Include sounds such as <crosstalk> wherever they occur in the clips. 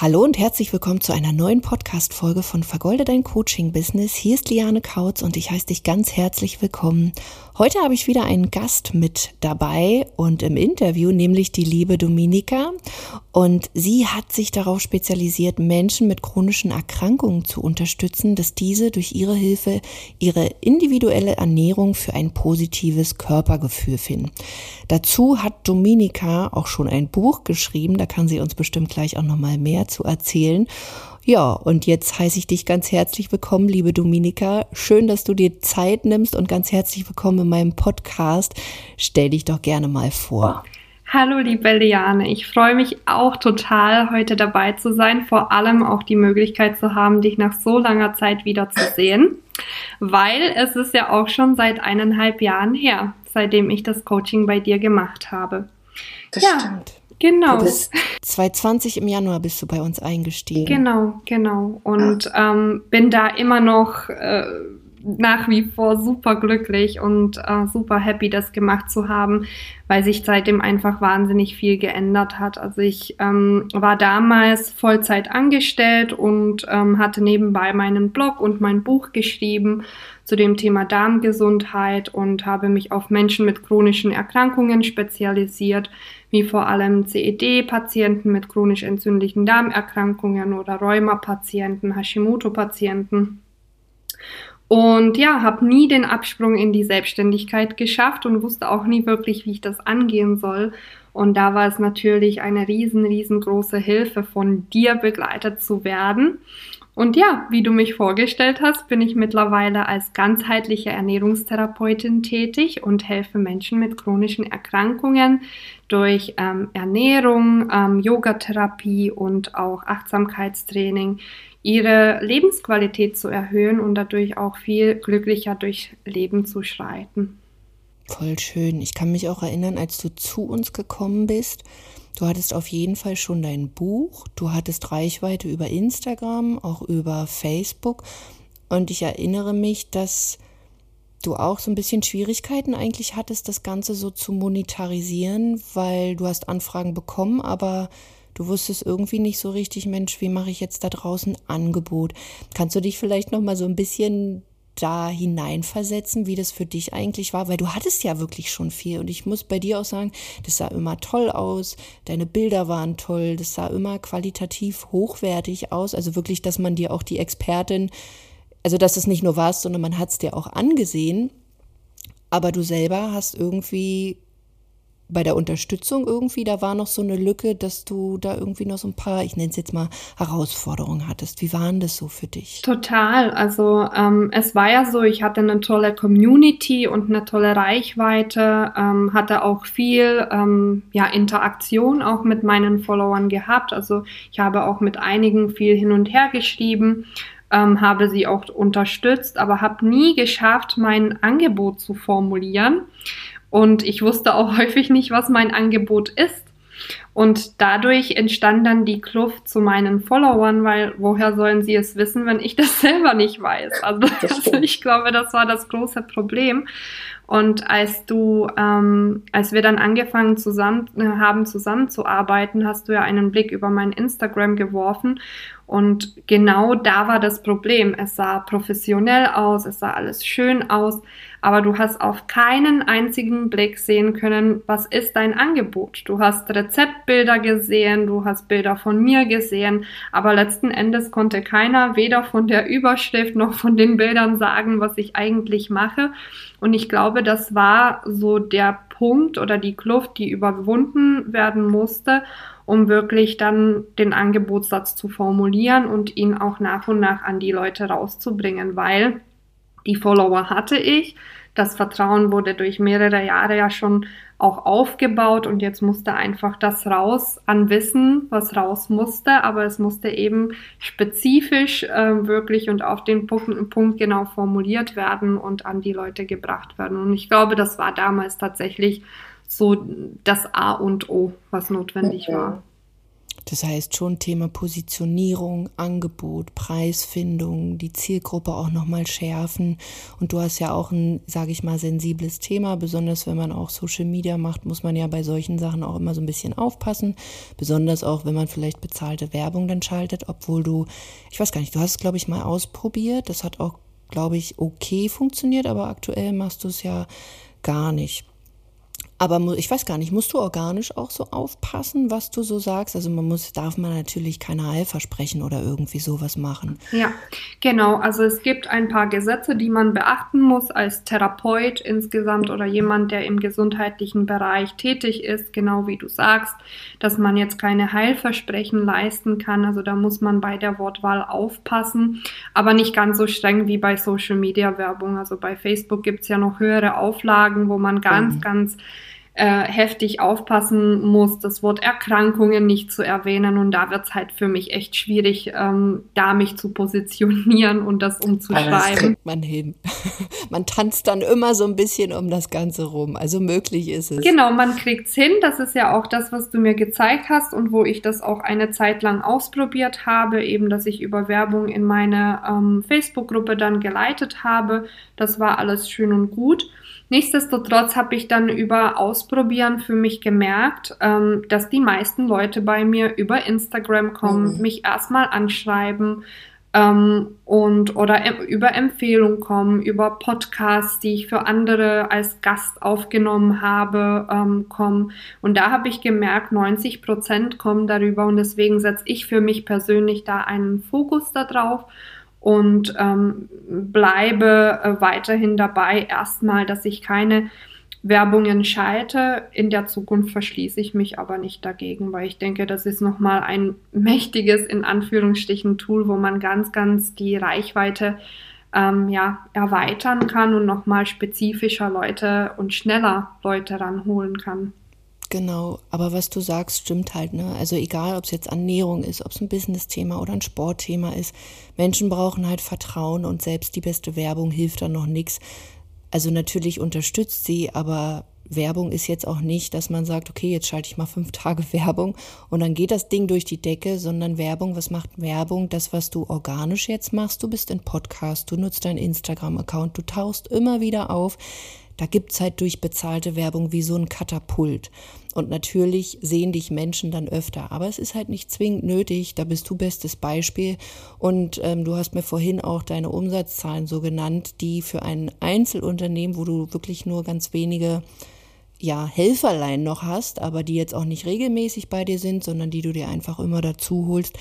Hallo und herzlich willkommen zu einer neuen Podcast-Folge von Vergolde dein Coaching-Business. Hier ist Liane Kautz und ich heiße dich ganz herzlich willkommen. Heute habe ich wieder einen Gast mit dabei und im Interview, nämlich die liebe Dominika. Und sie hat sich darauf spezialisiert, Menschen mit chronischen Erkrankungen zu unterstützen, dass diese durch ihre Hilfe ihre individuelle Ernährung für ein positives Körpergefühl finden. Dazu hat Dominika auch schon ein Buch geschrieben, da kann sie uns bestimmt gleich auch nochmal mehr zu erzählen. Ja, und jetzt heiße ich dich ganz herzlich willkommen, liebe Dominika. Schön, dass du dir Zeit nimmst und ganz herzlich willkommen in meinem Podcast. Stell dich doch gerne mal vor. Hallo, liebe Liane. Ich freue mich auch total, heute dabei zu sein. Vor allem auch die Möglichkeit zu haben, dich nach so langer Zeit wieder zu sehen. Weil es ist ja auch schon seit eineinhalb Jahren her, seitdem ich das Coaching bei dir gemacht habe. Das ja, stimmt. Genau. 2020 im Januar bist du bei uns eingestiegen. Genau, genau. Und ähm, bin da immer noch äh, nach wie vor super glücklich und äh, super happy, das gemacht zu haben, weil sich seitdem einfach wahnsinnig viel geändert hat. Also ich ähm, war damals Vollzeit angestellt und ähm, hatte nebenbei meinen Blog und mein Buch geschrieben zu dem Thema Darmgesundheit und habe mich auf Menschen mit chronischen Erkrankungen spezialisiert, wie vor allem CED-Patienten mit chronisch entzündlichen Darmerkrankungen oder Rheuma-Patienten, Hashimoto-Patienten. Und ja, habe nie den Absprung in die Selbstständigkeit geschafft und wusste auch nie wirklich, wie ich das angehen soll. Und da war es natürlich eine riesen, riesengroße Hilfe, von dir begleitet zu werden. Und ja, wie du mich vorgestellt hast, bin ich mittlerweile als ganzheitliche Ernährungstherapeutin tätig und helfe Menschen mit chronischen Erkrankungen durch ähm, Ernährung, ähm, Yogatherapie und auch Achtsamkeitstraining ihre Lebensqualität zu erhöhen und dadurch auch viel glücklicher durch Leben zu schreiten. Voll schön. Ich kann mich auch erinnern, als du zu uns gekommen bist. Du hattest auf jeden Fall schon dein Buch, du hattest Reichweite über Instagram, auch über Facebook. Und ich erinnere mich, dass du auch so ein bisschen Schwierigkeiten eigentlich hattest, das Ganze so zu monetarisieren, weil du hast Anfragen bekommen, aber Du wusstest irgendwie nicht so richtig, Mensch, wie mache ich jetzt da draußen Angebot? Kannst du dich vielleicht noch mal so ein bisschen da hineinversetzen, wie das für dich eigentlich war, weil du hattest ja wirklich schon viel. Und ich muss bei dir auch sagen, das sah immer toll aus, deine Bilder waren toll, das sah immer qualitativ hochwertig aus, also wirklich, dass man dir auch die Expertin, also dass es nicht nur warst, sondern man hat es dir auch angesehen, aber du selber hast irgendwie bei der Unterstützung irgendwie, da war noch so eine Lücke, dass du da irgendwie noch so ein paar, ich nenne es jetzt mal, Herausforderungen hattest. Wie waren das so für dich? Total. Also ähm, es war ja so, ich hatte eine tolle Community und eine tolle Reichweite, ähm, hatte auch viel ähm, ja, Interaktion auch mit meinen Followern gehabt. Also ich habe auch mit einigen viel hin und her geschrieben. Ähm, habe sie auch unterstützt, aber habe nie geschafft, mein Angebot zu formulieren. Und ich wusste auch <laughs> häufig nicht, was mein Angebot ist. Und dadurch entstand dann die Kluft zu meinen Followern, weil woher sollen sie es wissen, wenn ich das <laughs> selber nicht weiß? Also, also ich glaube, das war das große Problem. Und als du, ähm, als wir dann angefangen zusammen äh, haben zusammenzuarbeiten, hast du ja einen Blick über mein Instagram geworfen und genau da war das Problem. Es sah professionell aus, es sah alles schön aus, aber du hast auf keinen einzigen Blick sehen können, was ist dein Angebot. Du hast Rezeptbilder gesehen, du hast Bilder von mir gesehen, aber letzten Endes konnte keiner weder von der Überschrift noch von den Bildern sagen, was ich eigentlich mache. Und ich glaube, das war so der Punkt oder die Kluft, die überwunden werden musste um wirklich dann den Angebotssatz zu formulieren und ihn auch nach und nach an die Leute rauszubringen, weil die Follower hatte ich. Das Vertrauen wurde durch mehrere Jahre ja schon auch aufgebaut und jetzt musste einfach das raus an Wissen, was raus musste, aber es musste eben spezifisch äh, wirklich und auf den Punkt, Punkt genau formuliert werden und an die Leute gebracht werden. Und ich glaube, das war damals tatsächlich so das A und O, was notwendig war. Das heißt schon Thema Positionierung, Angebot, Preisfindung, die Zielgruppe auch nochmal schärfen. Und du hast ja auch ein, sage ich mal, sensibles Thema. Besonders wenn man auch Social Media macht, muss man ja bei solchen Sachen auch immer so ein bisschen aufpassen. Besonders auch, wenn man vielleicht bezahlte Werbung dann schaltet, obwohl du, ich weiß gar nicht, du hast es, glaube ich, mal ausprobiert. Das hat auch, glaube ich, okay funktioniert, aber aktuell machst du es ja gar nicht. Aber ich weiß gar nicht, musst du organisch auch so aufpassen, was du so sagst? Also man muss, darf man natürlich keine Heilversprechen oder irgendwie sowas machen. Ja, genau. Also es gibt ein paar Gesetze, die man beachten muss als Therapeut insgesamt oder jemand, der im gesundheitlichen Bereich tätig ist, genau wie du sagst, dass man jetzt keine Heilversprechen leisten kann. Also da muss man bei der Wortwahl aufpassen, aber nicht ganz so streng wie bei Social Media Werbung. Also bei Facebook gibt es ja noch höhere Auflagen, wo man ganz, mhm. ganz äh, heftig aufpassen muss, das Wort Erkrankungen nicht zu erwähnen. Und da wird es halt für mich echt schwierig, ähm, da mich zu positionieren und das umzuschreiben. Aber das kriegt man hin. <laughs> man tanzt dann immer so ein bisschen um das Ganze rum. Also möglich ist es. Genau, man kriegt es hin. Das ist ja auch das, was du mir gezeigt hast und wo ich das auch eine Zeit lang ausprobiert habe, eben, dass ich über Werbung in meine ähm, Facebook-Gruppe dann geleitet habe. Das war alles schön und gut. Nichtsdestotrotz habe ich dann über Ausprobieren für mich gemerkt, ähm, dass die meisten Leute bei mir über Instagram kommen, mhm. mich erstmal anschreiben ähm, und oder über Empfehlungen kommen, über Podcasts, die ich für andere als Gast aufgenommen habe, ähm, kommen. Und da habe ich gemerkt, 90 Prozent kommen darüber und deswegen setze ich für mich persönlich da einen Fokus darauf und ähm, bleibe äh, weiterhin dabei, erstmal, dass ich keine Werbungen schalte. In der Zukunft verschließe ich mich aber nicht dagegen, weil ich denke, das ist nochmal ein <laughs> mächtiges, in Anführungsstrichen, Tool, wo man ganz, ganz die Reichweite ähm, ja, erweitern kann und nochmal spezifischer Leute und schneller Leute ranholen kann. Genau, aber was du sagst, stimmt halt, ne? Also egal, ob es jetzt Ernährung ist, ob es ein Business-Thema oder ein Sportthema ist, Menschen brauchen halt Vertrauen und selbst die beste Werbung hilft dann noch nichts. Also natürlich unterstützt sie, aber Werbung ist jetzt auch nicht, dass man sagt, okay, jetzt schalte ich mal fünf <laughs> Tage Werbung und dann geht das Ding durch die Decke, sondern Werbung, was macht Werbung? Das, was du organisch jetzt machst, du bist in Podcast, du nutzt deinen Instagram-Account, du tauchst immer wieder auf da gibt's halt durch bezahlte Werbung wie so ein Katapult. Und natürlich sehen dich Menschen dann öfter. Aber es ist halt nicht zwingend nötig. Da bist du bestes Beispiel. Und ähm, du hast mir vorhin auch deine Umsatzzahlen so genannt, die für ein Einzelunternehmen, wo du wirklich nur ganz wenige ja, Helferlein noch hast, aber die jetzt auch nicht regelmäßig bei dir sind, sondern die du dir einfach immer dazu holst,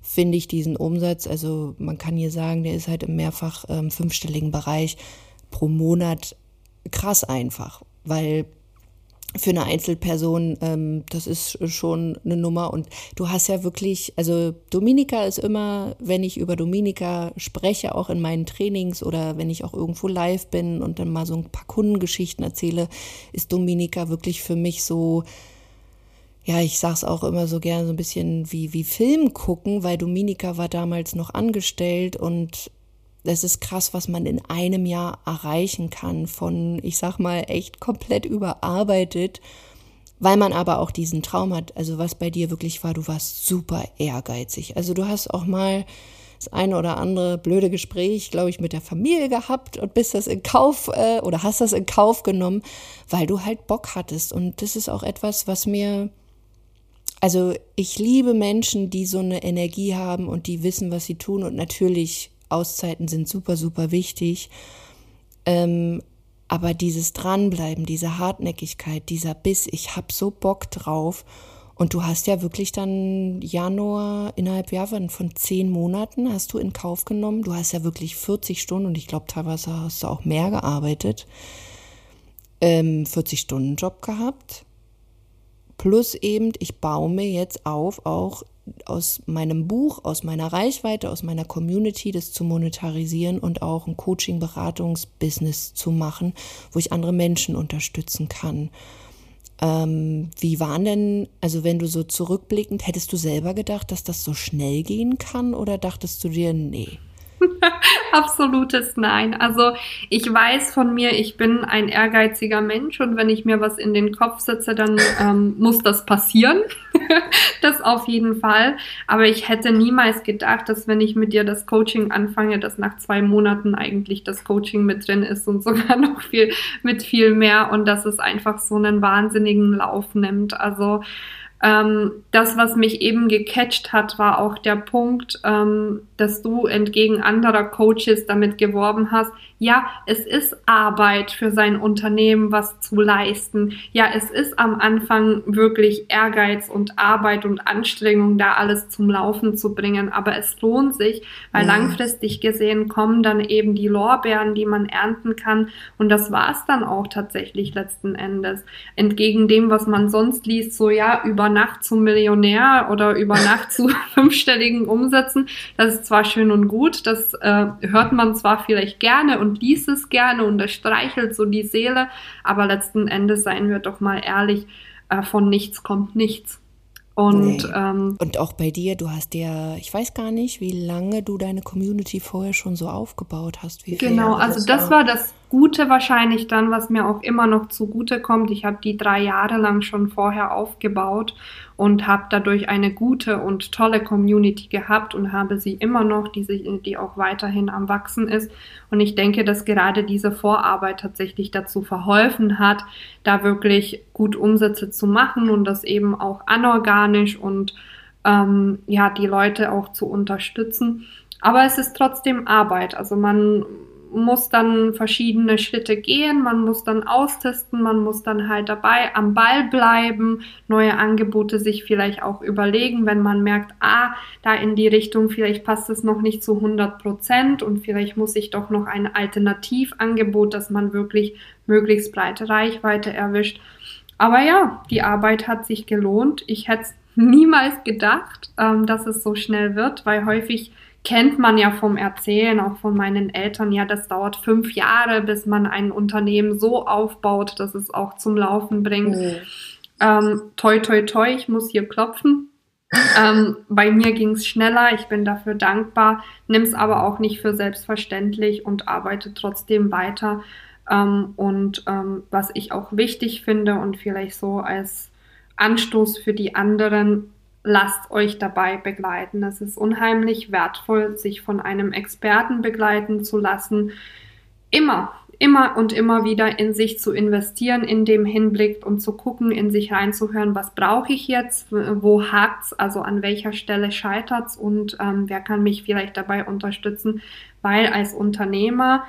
finde ich diesen Umsatz, also man kann hier sagen, der ist halt im mehrfach ähm, fünfstelligen Bereich pro Monat krass einfach, weil für eine Einzelperson, ähm, das ist schon eine Nummer. Und du hast ja wirklich, also Dominika ist immer, wenn ich über Dominika spreche, auch in meinen Trainings oder wenn ich auch irgendwo live bin und dann mal so ein paar Kundengeschichten erzähle, ist Dominika wirklich für mich so, ja, ich sag's auch immer so gerne so ein bisschen wie, wie Film gucken, weil Dominika war damals noch angestellt und das ist krass, was man in einem Jahr erreichen kann, von, ich sag mal, echt komplett überarbeitet, weil man aber auch diesen Traum hat. Also was bei dir wirklich war, du warst super ehrgeizig. Also du hast auch mal das eine oder andere blöde Gespräch, glaube ich, mit der Familie gehabt und bist das in Kauf äh, oder hast das in Kauf genommen, weil du halt Bock hattest. Und das ist auch etwas, was mir, also ich liebe Menschen, die so eine Energie haben und die wissen, was sie tun und natürlich Auszeiten sind super, super wichtig. Ähm, aber dieses Dranbleiben, diese Hartnäckigkeit, dieser Biss, ich hab so Bock drauf. Und du hast ja wirklich dann Januar innerhalb ja, von zehn Monaten hast du in Kauf genommen. Du hast ja wirklich 40 Stunden und ich glaube teilweise hast du auch mehr gearbeitet. Ähm, 40 Stunden Job gehabt. Plus eben, ich baue mir jetzt auf, auch aus meinem Buch, aus meiner Reichweite, aus meiner Community das zu monetarisieren und auch ein Coaching-Beratungsbusiness zu machen, wo ich andere Menschen unterstützen kann. Ähm, wie waren denn, also wenn du so zurückblickend, hättest du selber gedacht, dass das so schnell gehen kann oder dachtest du dir, nee? <laughs> <laughs> Absolutes Nein. Also ich weiß von mir, ich bin ein ehrgeiziger Mensch und wenn ich mir was in den Kopf setze, dann ähm, muss das passieren. <laughs> das auf jeden Fall. Aber ich hätte niemals gedacht, dass wenn ich mit dir das Coaching anfange, dass nach zwei Monaten eigentlich das Coaching mit drin ist und <laughs> sogar noch viel mit viel mehr und dass es einfach so einen wahnsinnigen Lauf nimmt. Also ähm, das, was mich eben gecatcht hat, war auch der Punkt, ähm, dass du entgegen anderer Coaches damit geworben hast, ja, es ist Arbeit für sein Unternehmen, was zu leisten. Ja, es ist am Anfang wirklich Ehrgeiz und Arbeit und Anstrengung, da alles zum Laufen zu bringen. Aber es lohnt sich, weil ja. langfristig gesehen kommen dann eben die Lorbeeren, die man ernten kann. Und das war es dann auch tatsächlich letzten Endes. Entgegen dem, was man sonst liest, so ja, über Nacht zum Millionär oder über Nacht zu <laughs> fünfstelligen Umsätzen. Das ist zwar schön und gut, das äh, hört man zwar vielleicht gerne und liest es gerne und das streichelt so die Seele, aber letzten Endes, seien wir doch mal ehrlich, äh, von nichts kommt nichts. Und, nee. ähm, und auch bei dir, du hast ja, ich weiß gar nicht, wie lange du deine Community vorher schon so aufgebaut hast. genau, also das war das Gute wahrscheinlich dann, was mir auch immer noch zugute kommt. Ich habe die drei Jahre lang schon vorher aufgebaut und habe dadurch eine gute und tolle Community gehabt und habe sie immer noch, die, sich, die auch weiterhin am Wachsen ist. Und ich denke, dass gerade diese Vorarbeit tatsächlich dazu verholfen hat, da wirklich gut Umsätze zu machen und das eben auch anorganisch und ähm, ja, die Leute auch zu unterstützen. Aber es ist trotzdem Arbeit. Also man muss dann verschiedene Schritte gehen, man muss dann austesten, man muss dann halt dabei am Ball bleiben, neue Angebote sich vielleicht auch überlegen, wenn man merkt, ah, da in die Richtung, vielleicht passt es noch nicht zu 100 Prozent und vielleicht muss ich doch noch ein Alternativangebot, dass man wirklich möglichst breite Reichweite erwischt. Aber ja, die Arbeit hat sich gelohnt. Ich hätte es <laughs> niemals gedacht, ähm, dass es so schnell wird, weil häufig kennt man ja vom Erzählen, auch von meinen Eltern, ja, das dauert fünf Jahre, bis man ein Unternehmen so aufbaut, dass es auch zum Laufen bringt. Mhm. Ähm, toi, toi, toi, ich muss hier klopfen. ähm, bei mir ging es schneller, ich bin dafür dankbar, nimm es aber auch nicht für selbstverständlich und arbeite trotzdem weiter. Ähm, und ähm, was ich auch wichtig finde und vielleicht so als Anstoß für die anderen, lasst euch dabei begleiten. Es ist unheimlich wertvoll, sich von einem Experten begleiten zu lassen. Immer, immer und immer wieder in sich zu investieren, in dem Hinblick und zu gucken, in sich reinzuhören, was brauche ich jetzt, wo hakt's, also an welcher Stelle scheitert's und ähm, wer kann mich vielleicht dabei unterstützen, weil als Unternehmer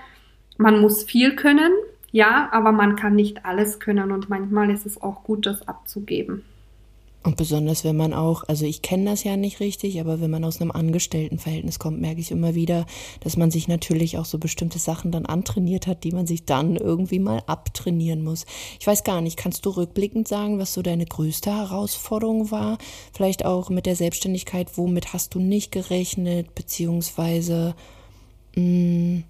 man muss viel können, ja, aber man kann nicht alles können und manchmal ist es auch gut, das abzugeben. Und besonders wenn man auch, also ich kenne das ja nicht richtig, aber wenn man aus einem Angestelltenverhältnis kommt, merke ich immer wieder, dass man sich natürlich auch so bestimmte Sachen dann antrainiert hat, die man sich dann irgendwie mal abtrainieren muss. Ich weiß gar nicht, kannst du rückblickend sagen, was so deine größte Herausforderung war? Vielleicht auch mit der Selbstständigkeit, womit hast du nicht gerechnet, beziehungsweise mh, mm,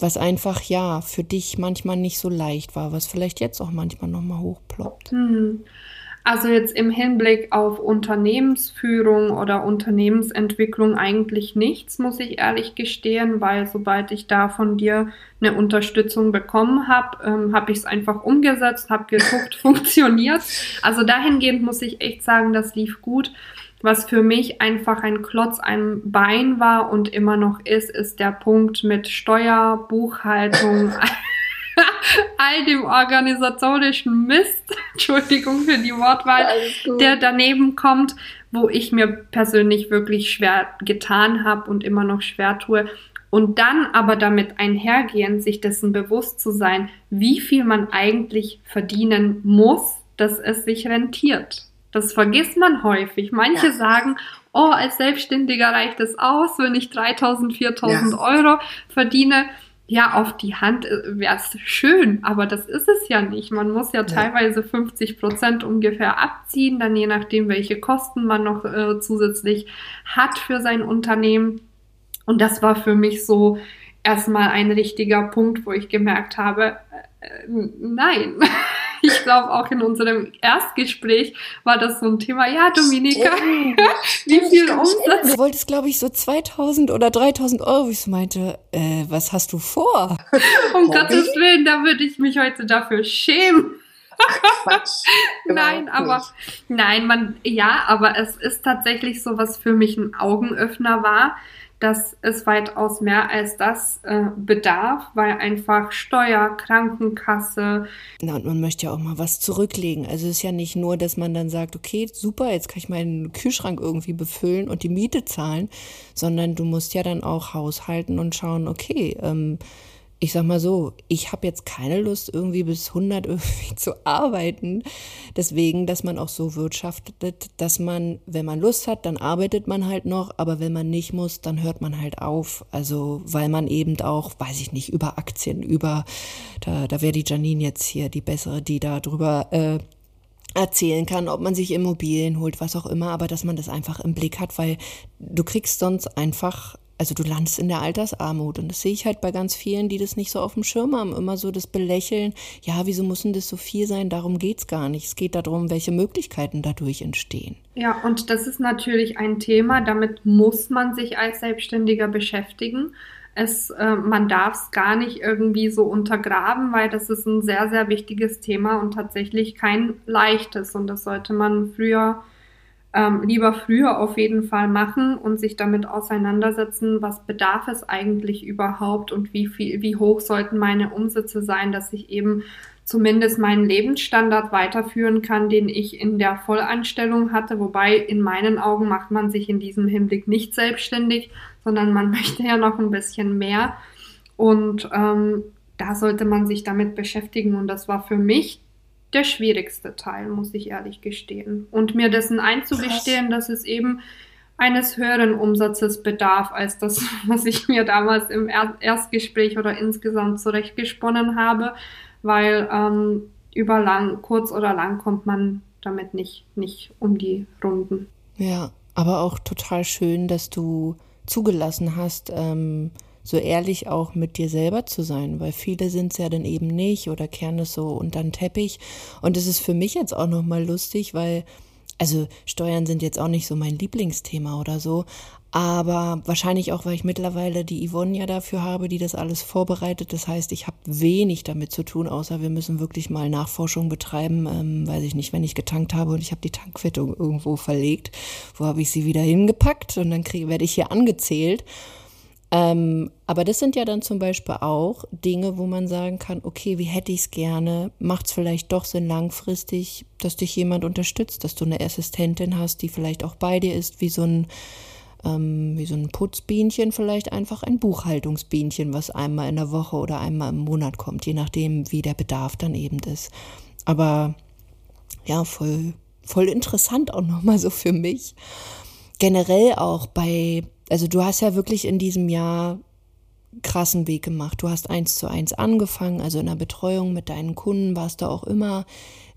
was einfach ja für dich manchmal nicht so leicht war, was vielleicht jetzt auch manchmal nochmal hochploppt. Hm. Also jetzt im Hinblick auf Unternehmensführung oder Unternehmensentwicklung eigentlich nichts, muss ich ehrlich gestehen, weil sobald ich da von dir eine Unterstützung bekommen habe, ähm, habe ich es einfach umgesetzt, habe geguckt, <laughs> funktioniert. Also dahingehend muss ich echt sagen, das lief gut. Was für mich einfach ein Klotz am Bein war und immer noch ist, ist der Punkt mit Steuer, Buchhaltung. <laughs> <laughs> all dem organisatorischen Mist, <laughs> Entschuldigung für die Wortwahl, der daneben kommt, wo ich mir persönlich wirklich schwer getan habe und immer noch schwer tue. Und dann aber damit einhergehen, sich dessen bewusst zu sein, wie viel man eigentlich verdienen muss, dass es sich rentiert. Das vergisst man häufig. Manche ja. sagen, oh, als Selbstständiger reicht es aus, wenn ich 3000, 4000 ja. Euro verdiene ja, auf die Hand äh, wäre es schön, aber das ist es ja nicht. Man muss ja, ja. teilweise 50 Prozent ungefähr abziehen, dann je nachdem, welche Kosten man noch äh, zusätzlich hat für sein Unternehmen. Und das war für mich so erstmal ein richtiger Punkt, wo ich gemerkt habe, äh, nein, <laughs> <laughs> ich glaube auch in unserem Erstgespräch war das so ein Thema. Ja, Dominika, <laughs> wie viel Umsatz? Du wolltest, glaube ich, so 2000 oder 3000 Euro. Ich meinte, äh, was hast du vor? <laughs> um Gottes Willen, da würde ich mich heute dafür schämen. Quatsch. nein, aber nein, man ja, aber es ist tatsächlich so, was für mich ein Augenöffner war, dass es weitaus mehr als das äh, bedarf, weil einfach Steuer, Krankenkasse. Na, und man möchte ja auch mal was zurücklegen. Also es ist ja nicht nur, dass man dann sagt, okay, super, jetzt kann ich meinen Kühlschrank irgendwie befüllen und die Miete zahlen, sondern du musst ja dann auch haushalten und schauen, okay, ähm, ich sag mal so, ich habe jetzt keine Lust, irgendwie bis 100 irgendwie zu arbeiten. Deswegen, dass man auch so wirtschaftet, dass man, wenn man Lust hat, dann arbeitet man halt noch, aber wenn man nicht muss, dann hört man halt auf. Also, weil man eben auch, weiß ich nicht, über Aktien, über, da, da wäre die Janine jetzt hier die bessere, die da drüber äh, erzählen kann, ob man sich Immobilien holt, was auch immer, aber dass man das einfach im Blick hat, weil du kriegst sonst einfach also du landest in der Altersarmut. Und das sehe ich halt bei ganz vielen, die das nicht so auf dem Schirm haben. Immer so das Belächeln, ja, wieso muss denn das so viel sein? Darum geht es gar nicht. Es geht darum, welche Möglichkeiten dadurch entstehen. Ja, und das ist natürlich ein Thema, damit muss man sich als Selbstständiger beschäftigen. Es, äh, man darf es gar nicht irgendwie so untergraben, weil das ist ein sehr, sehr wichtiges Thema und tatsächlich kein leichtes. Und das sollte man früher ähm, lieber früher auf jeden Fall machen und sich damit auseinandersetzen, was bedarf es eigentlich überhaupt und wie viel, wie hoch sollten meine Umsätze sein, dass ich eben zumindest meinen Lebensstandard weiterführen kann, den ich in der Vollanstellung hatte. Wobei in meinen Augen macht man sich in diesem Hinblick nicht selbstständig, sondern man <laughs> möchte ja noch ein bisschen mehr. Und ähm, da sollte man sich damit beschäftigen. Und das war für mich der schwierigste Teil, muss ich ehrlich gestehen. Und mir dessen einzugestehen, Krass. dass es eben eines höheren Umsatzes bedarf, als das, <laughs> was ich mir damals im Erstgespräch oder insgesamt zurechtgesponnen habe, weil ähm, über lang, kurz oder lang kommt man damit nicht, nicht um die Runden. Ja, aber auch total schön, dass du zugelassen hast, ähm, so ehrlich auch mit dir selber zu sein, weil viele sind es ja dann eben nicht oder kehren es so unter den Teppich. Und es ist für mich jetzt auch nochmal lustig, weil, also Steuern sind jetzt auch nicht so mein Lieblingsthema oder so, aber wahrscheinlich auch, weil ich mittlerweile die Yvonne ja dafür habe, die das alles vorbereitet. Das heißt, ich habe wenig damit zu tun, außer wir müssen wirklich mal Nachforschung betreiben. Ähm, weiß ich nicht, wenn ich getankt habe und ich habe die Tankquittung irgendwo verlegt, wo habe ich sie wieder hingepackt und dann werde ich hier angezählt. Ähm, aber das sind ja dann zum Beispiel auch Dinge, wo man sagen kann, okay, wie hätte ich es gerne? Macht es vielleicht doch Sinn langfristig, dass dich jemand unterstützt, dass du eine Assistentin hast, die vielleicht auch bei dir ist, wie so ein, ähm, wie so ein Putzbienchen, vielleicht einfach ein Buchhaltungsbienchen, was einmal in der Woche oder einmal im Monat kommt, je nachdem, wie der Bedarf dann eben ist. Aber ja, voll, voll interessant auch nochmal so für mich. Generell auch bei also du hast ja wirklich in diesem Jahr krassen Weg gemacht. Du hast eins zu eins angefangen, also in der Betreuung mit deinen Kunden warst du auch immer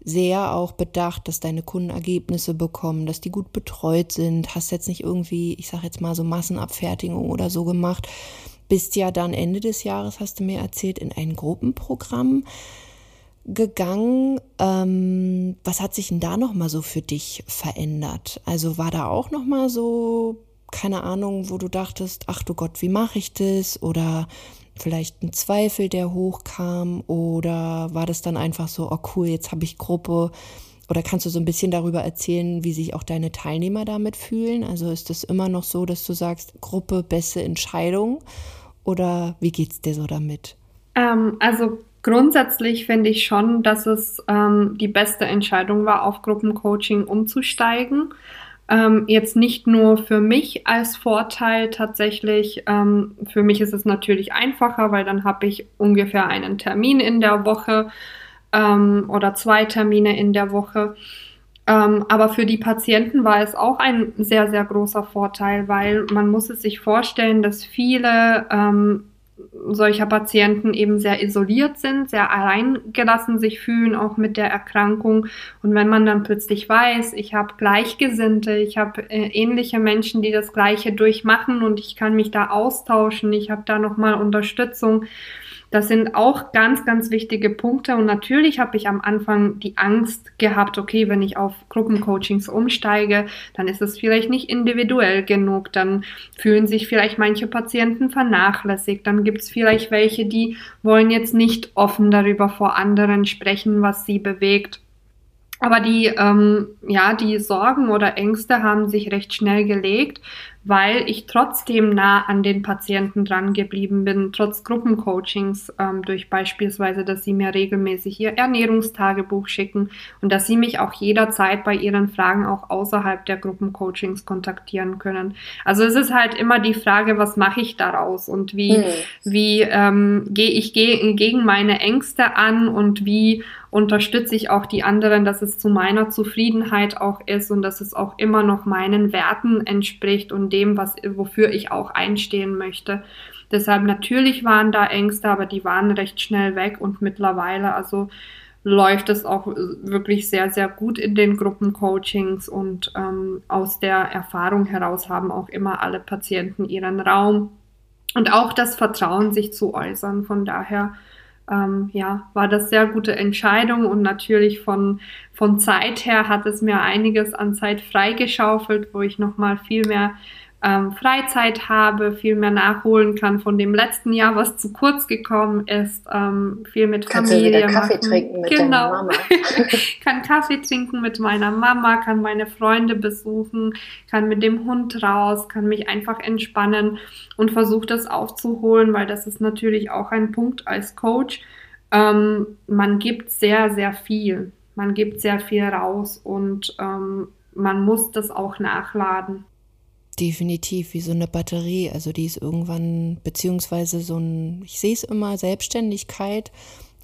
sehr auch bedacht, dass deine Kunden Ergebnisse bekommen, dass die gut betreut sind. Hast jetzt nicht irgendwie, ich sag jetzt mal so Massenabfertigung oder so gemacht. Bist ja dann Ende des Jahres, hast du mir erzählt, in ein Gruppenprogramm gegangen. Ähm, was hat sich denn da nochmal so für dich verändert? Also war da auch nochmal so keine Ahnung, wo du dachtest, ach du Gott, wie mache ich das? Oder vielleicht ein Zweifel, der hochkam? Oder war das dann einfach so, oh cool, jetzt habe ich Gruppe? Oder kannst du so ein bisschen darüber erzählen, wie sich auch deine Teilnehmer damit fühlen? Also ist das immer noch so, dass du sagst, Gruppe, beste Entscheidung? Oder wie geht es dir so damit? Ähm, also grundsätzlich finde ich schon, dass es ähm, die beste Entscheidung war, auf Gruppencoaching umzusteigen. Ähm, jetzt nicht nur für mich als Vorteil tatsächlich. Ähm, für mich ist es natürlich einfacher, weil dann habe ich ungefähr einen Termin in der Woche ähm, oder zwei Termine in der Woche. Ähm, aber für die Patienten war es auch ein sehr, sehr großer Vorteil, weil man muss es sich vorstellen, dass viele ähm, solcher Patienten eben sehr isoliert sind, sehr alleingelassen sich fühlen, auch mit der Erkrankung. Und wenn man dann plötzlich weiß, ich habe Gleichgesinnte, ich habe äh, ähnliche Menschen, die das Gleiche durchmachen und ich kann mich da austauschen, ich habe da nochmal Unterstützung, Das sind auch ganz, ganz wichtige Punkte. Und natürlich habe ich am Anfang die Angst gehabt, okay, wenn ich auf Gruppencoachings umsteige, dann ist es vielleicht nicht individuell genug. Dann fühlen sich vielleicht manche Patienten vernachlässigt. Dann gibt es vielleicht welche, die wollen jetzt nicht offen darüber vor anderen sprechen, was sie bewegt. Aber die, ähm, ja, die Sorgen oder Ängste haben sich recht schnell gelegt, weil ich trotzdem nah an den Patienten dran geblieben bin, trotz Gruppencoachings, ähm, durch beispielsweise, dass sie mir regelmäßig ihr Ernährungstagebuch schicken und dass sie mich auch jederzeit bei ihren Fragen auch außerhalb der Gruppencoachings kontaktieren können. Also es ist halt immer die Frage, was mache ich daraus und wie, mhm. wie ähm, gehe ich ge gegen meine Ängste an und wie unterstütze ich auch die anderen, dass es zu meiner Zufriedenheit auch ist und dass es auch immer noch meinen Werten entspricht und dem, was, wofür ich auch einstehen möchte. Deshalb natürlich waren da Ängste, aber die waren recht schnell weg und mittlerweile, also läuft es auch wirklich sehr, sehr gut in den Gruppencoachings und ähm, aus der Erfahrung heraus haben auch immer alle Patienten ihren Raum und auch das Vertrauen, sich zu äußern. Von daher ähm, ja, war das sehr gute Entscheidung und natürlich von, von Zeit her hat es mir einiges an Zeit freigeschaufelt, wo ich nochmal viel mehr ähm, Freizeit habe, viel mehr nachholen kann von dem letzten Jahr, was zu kurz gekommen ist, ähm, viel mit Kannst Familie du Kaffee machen. trinken mit genau. deiner Mama. <laughs> kann Kaffee trinken mit meiner Mama, kann meine Freunde besuchen, kann mit dem Hund raus, kann mich einfach entspannen und versuche das aufzuholen, weil das ist natürlich auch ein Punkt als Coach. Ähm, man gibt sehr, sehr viel. Man gibt sehr viel raus und ähm, man muss das auch nachladen. Definitiv, wie so eine Batterie. Also die ist irgendwann, beziehungsweise so ein, ich sehe es immer, Selbstständigkeit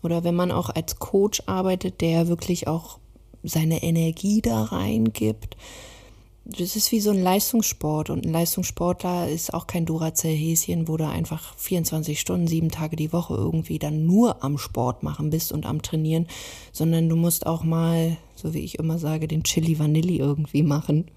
oder wenn man auch als Coach arbeitet, der wirklich auch seine Energie da reingibt. Das ist wie so ein Leistungssport und ein Leistungssportler ist auch kein Duracell-Häschen, wo du einfach 24 Stunden, sieben Tage die Woche irgendwie dann nur am Sport machen bist und am Trainieren, sondern du musst auch mal, so wie ich immer sage, den Chili Vanilli irgendwie machen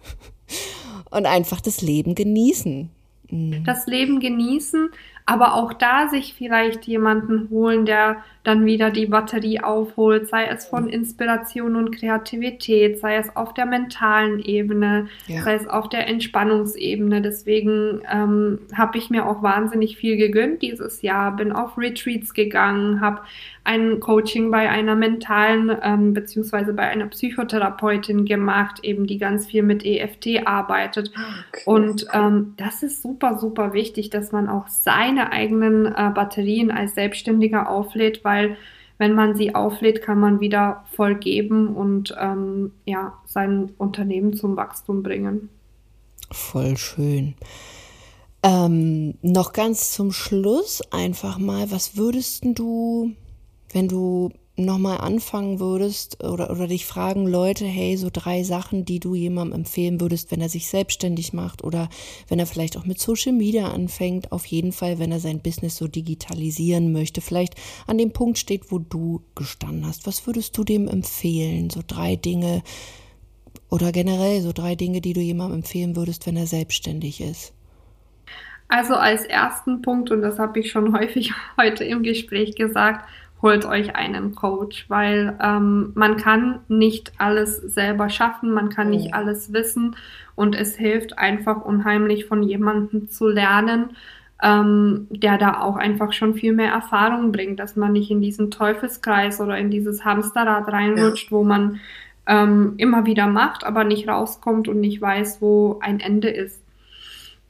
und einfach das Leben genießen. Mhm. Das Leben genießen, aber auch da sich vielleicht jemanden holen, der dann wieder die Batterie aufholt, sei es von Inspiration und Kreativität, sei es auf der mentalen Ebene, ja. sei es auf der Entspannungsebene. Deswegen ähm, habe ich mir auch wahnsinnig viel gegönnt dieses Jahr, bin auf Retreats gegangen, habe ein Coaching bei einer mentalen ähm, beziehungsweise bei einer Psychotherapeutin gemacht, eben die ganz viel mit EFT arbeitet. Ah, okay. Und ähm, das ist super, super wichtig, dass man auch seine eigenen äh, Batterien als Selbstständiger auflädt, weil wenn man sie auflädt, kann man wieder voll geben und ähm, ja, sein Unternehmen zum Wachstum bringen. Voll schön. Ähm, noch ganz zum Schluss einfach mal, was würdest du wenn du nochmal anfangen würdest oder, oder dich fragen Leute, hey, so drei Sachen, die du jemandem empfehlen würdest, wenn er sich selbstständig macht oder wenn er vielleicht auch mit Social Media anfängt, auf jeden Fall, wenn er sein Business so digitalisieren möchte, vielleicht an dem Punkt steht, wo du gestanden hast. Was würdest du dem empfehlen? So drei Dinge oder generell so drei Dinge, die du jemandem empfehlen würdest, wenn er selbstständig ist? Also als ersten Punkt, und das habe ich schon <laughs> häufig heute im Gespräch gesagt, holt euch einen Coach, weil ähm, man kann nicht alles selber schaffen, man kann nicht alles wissen und es hilft einfach unheimlich von jemandem zu lernen, ähm, der da auch einfach schon viel mehr Erfahrung bringt, dass man nicht in diesen Teufelskreis oder in dieses Hamsterrad reinrutscht, ja. wo man ähm, immer wieder macht, aber nicht rauskommt und nicht weiß, wo ein Ende ist.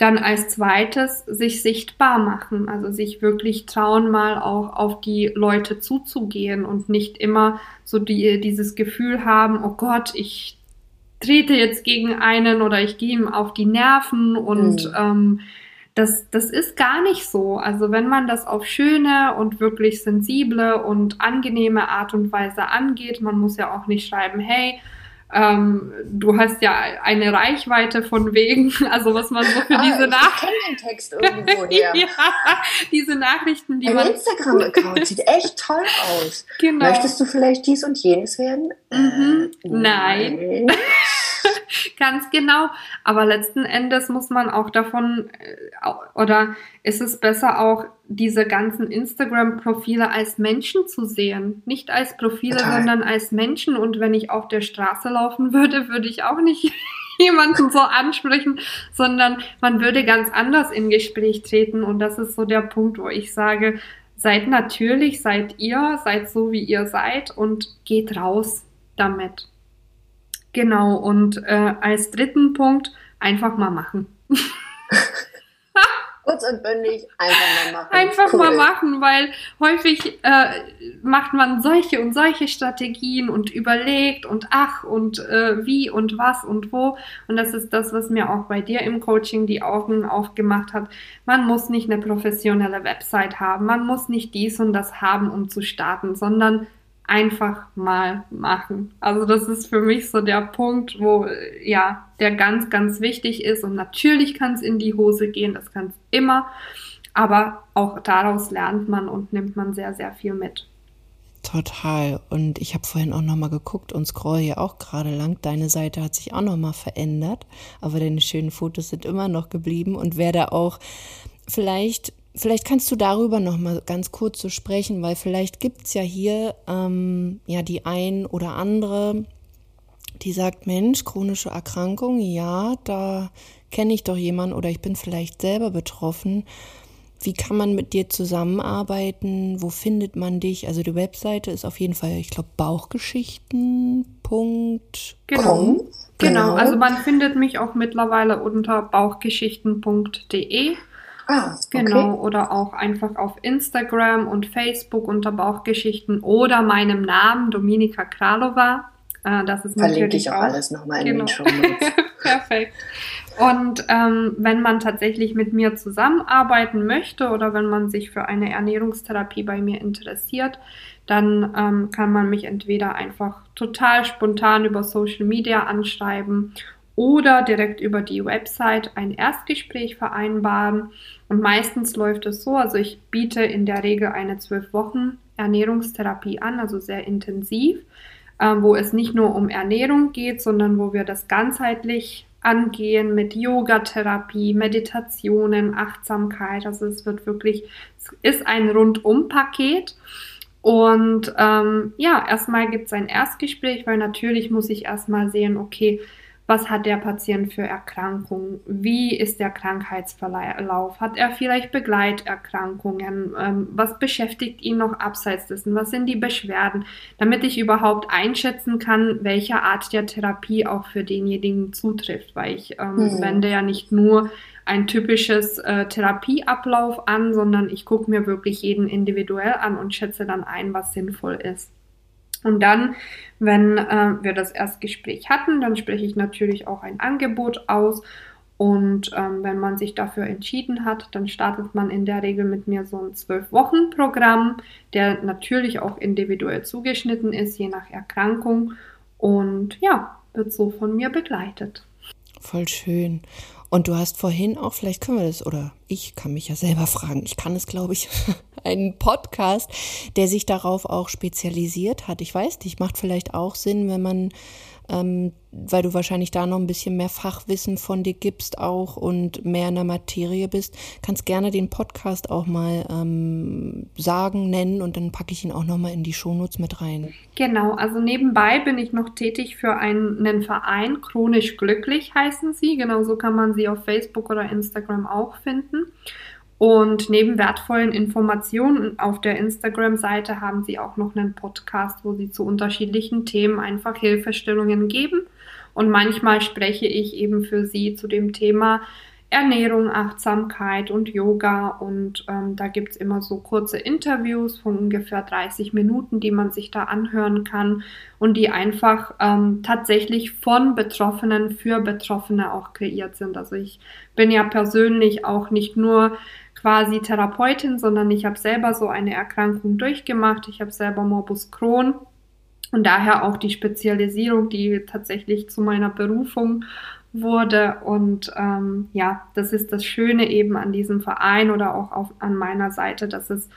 Dann als zweites sich sichtbar machen, also sich wirklich trauen, mal auch auf die Leute zuzugehen und nicht immer so die, dieses Gefühl haben, oh Gott, ich trete jetzt gegen einen oder ich gehe ihm auf die Nerven und mhm. ähm, das, das ist gar nicht so. Also wenn man das auf schöne und wirklich sensible und angenehme Art und Weise angeht, man muss ja auch nicht schreiben, hey, ähm, du hast ja eine Reichweite von wegen, <laughs> also was man so für ah, diese Nachrichten. Text irgendwo <laughs> ja, diese Nachrichten, die Ein man. Instagram-Account sieht echt toll aus. <laughs> Genau. Möchtest du vielleicht dies und jenes werden? Mhm. Äh, nein. nein. <laughs> Ganz genau. Aber letzten Endes muss man auch davon, äh, oder ist es besser auch, diese ganzen Instagram-Profile als Menschen zu sehen. Nicht als Profile, Total. sondern als Menschen. Und wenn ich auf der Straße laufen würde, würde ich auch nicht <laughs> jemanden so ansprechen, sondern man würde ganz anders in Gespräch treten. Und das ist so der Punkt, wo ich sage, seid natürlich, seid ihr, seid so, wie ihr seid und geht raus damit. Genau, und äh, als dritten Punkt einfach mal machen. <laughs> Kurz und bündig, einfach mal machen. Einfach cool. mal machen, weil häufig äh, macht man solche und solche Strategien und überlegt und ach und äh, wie und was und wo. Und das ist das, was mir auch bei dir im Coaching die Augen aufgemacht hat. Man muss nicht eine professionelle Website haben, man muss nicht dies und das haben, um zu starten, sondern einfach mal machen. Also das ist für mich so der Punkt, wo ja, der ganz, ganz wichtig ist. Und natürlich kann es in die Hose gehen, das kann es immer. Aber auch daraus lernt man und nimmt man sehr, sehr viel mit. Total. Und ich habe vorhin auch nochmal geguckt und scroll hier auch gerade lang. Deine Seite hat sich auch nochmal verändert, aber deine schönen Fotos sind immer noch geblieben und werde auch vielleicht Vielleicht kannst du darüber noch mal ganz kurz so sprechen, weil vielleicht gibt es ja hier ähm, ja die ein oder andere, die sagt, Mensch, chronische Erkrankung, ja, da kenne ich doch jemanden oder ich bin vielleicht selber betroffen. Wie kann man mit dir zusammenarbeiten? Wo findet man dich? Also die Webseite ist auf jeden Fall, ich glaube, bauchgeschichten.com. Genau. genau, also man findet mich auch mittlerweile unter bauchgeschichten.de. Ah, okay. Genau, oder auch einfach auf Instagram und Facebook unter Bauchgeschichten oder meinem Namen, Dominika Kralova. Äh, das ist Verlinke ich auch, auch alles nochmal genau. in den Show <laughs> Perfekt. Und ähm, wenn man tatsächlich mit mir zusammenarbeiten möchte oder wenn man sich für eine Ernährungstherapie bei mir interessiert, dann ähm, kann man mich entweder einfach total spontan über Social Media anschreiben oder direkt über die Website ein Erstgespräch vereinbaren. Und meistens läuft es so, also ich biete in der Regel eine zwölf Wochen Ernährungstherapie an, also sehr intensiv, äh, wo es nicht nur um Ernährung geht, sondern wo wir das ganzheitlich angehen mit Yoga-Therapie, Meditationen, Achtsamkeit. Also es wird wirklich, es ist ein Rundum-Paket. Und ähm, ja, erstmal gibt es ein Erstgespräch, weil natürlich muss ich erstmal sehen, okay, was hat der Patient für Erkrankungen, wie ist der Krankheitsverlauf, hat er vielleicht Begleiterkrankungen, ähm, was beschäftigt ihn noch abseits dessen, was sind die Beschwerden, damit ich überhaupt einschätzen kann, welche Art der Therapie auch für denjenigen zutrifft, weil ich ähm, mhm. wende ja nicht nur ein typisches äh, Therapieablauf an, sondern ich gucke mir wirklich jeden individuell an und schätze dann ein, was sinnvoll ist. Und dann, wenn äh, wir das Erstgespräch hatten, dann spreche ich natürlich auch ein Angebot aus. Und ähm, wenn man sich dafür entschieden hat, dann startet man in der Regel mit mir so ein Zwölf-Wochen-Programm, der natürlich auch individuell zugeschnitten ist, je nach Erkrankung. Und ja, wird so von mir begleitet. Voll schön. Und du hast vorhin auch, vielleicht können wir das, oder ich kann mich ja selber fragen, ich kann es, glaube ich, <laughs> einen Podcast, der sich darauf auch spezialisiert hat. Ich weiß nicht, macht vielleicht auch Sinn, wenn man ähm, weil du wahrscheinlich da noch ein bisschen mehr Fachwissen von dir gibst auch und mehr in der Materie bist, kannst gerne den Podcast auch mal ähm, sagen, nennen und dann packe ich ihn auch nochmal in die Shownotes mit rein. Genau, also nebenbei bin ich noch tätig für einen, einen Verein, Chronisch Glücklich heißen sie, genau so kann man sie auf Facebook oder Instagram auch finden. Und neben wertvollen Informationen auf der Instagram-Seite haben sie auch noch einen Podcast, wo sie zu unterschiedlichen Themen einfach Hilfestellungen geben. Und manchmal spreche ich eben für sie zu dem Thema Ernährung, Achtsamkeit und Yoga. Und ähm, da gibt es immer so kurze Interviews von ungefähr 30 Minuten, die man sich da anhören kann und die einfach ähm, tatsächlich von Betroffenen für Betroffene auch kreiert sind. Also ich bin ja persönlich auch nicht nur quasi Therapeutin, sondern ich habe selber so eine Erkrankung durchgemacht. Ich habe selber Morbus Crohn und daher auch die Spezialisierung, die tatsächlich zu meiner Berufung wurde. Und ähm, ja, das ist das Schöne eben an diesem Verein oder auch auf, an meiner Seite, dass es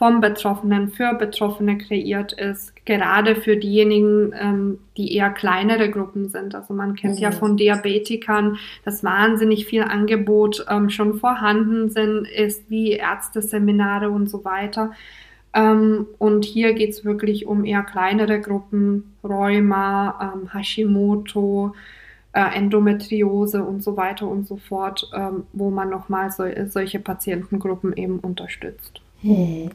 vom Betroffenen für Betroffene kreiert ist, gerade für diejenigen, ähm, die eher kleinere Gruppen sind. Also man kennt mhm. ja von Diabetikern, dass wahnsinnig viel Angebot ähm, schon vorhanden sind, ist wie Ärzteseminare und so weiter. Ähm, und hier geht es wirklich um eher kleinere Gruppen, Rheuma, ähm, Hashimoto, äh, Endometriose und so weiter und so fort, ähm, wo man nochmal so, solche Patientengruppen eben unterstützt. Hm.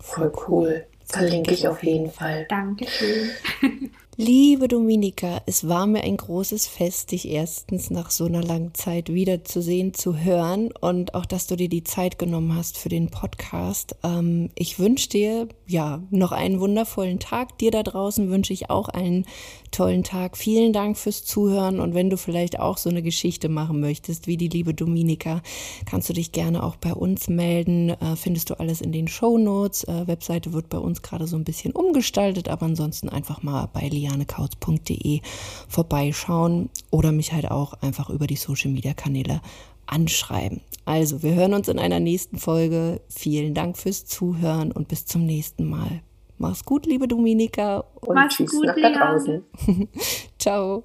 Voll cool. Verlinke ich auf jeden Fall. Dankeschön. <laughs> Liebe Dominika, es war mir ein großes Fest, dich erstens nach so einer langen Zeit wiederzusehen, zu hören und auch, dass du dir die Zeit genommen hast für den Podcast. Ähm, ich wünsche dir ja noch einen wundervollen Tag. Dir da draußen wünsche ich auch einen tollen Tag. Vielen Dank fürs Zuhören und wenn du vielleicht auch so eine Geschichte machen möchtest, wie die liebe Dominika, kannst du dich gerne auch bei uns melden. Äh, findest du alles in den Show Notes. Äh, Webseite wird bei uns gerade so ein bisschen umgestaltet, aber ansonsten einfach mal bei Lia julianekautz.de vorbeischauen oder mich halt auch einfach über die Social Media Kanäle anschreiben. Also, wir hören uns in einer nächsten Folge. Vielen Dank fürs Zuhören und bis zum nächsten Mal. Mach's gut, liebe Dominika. Und Mach's gut, nach draußen. <laughs> Ciao.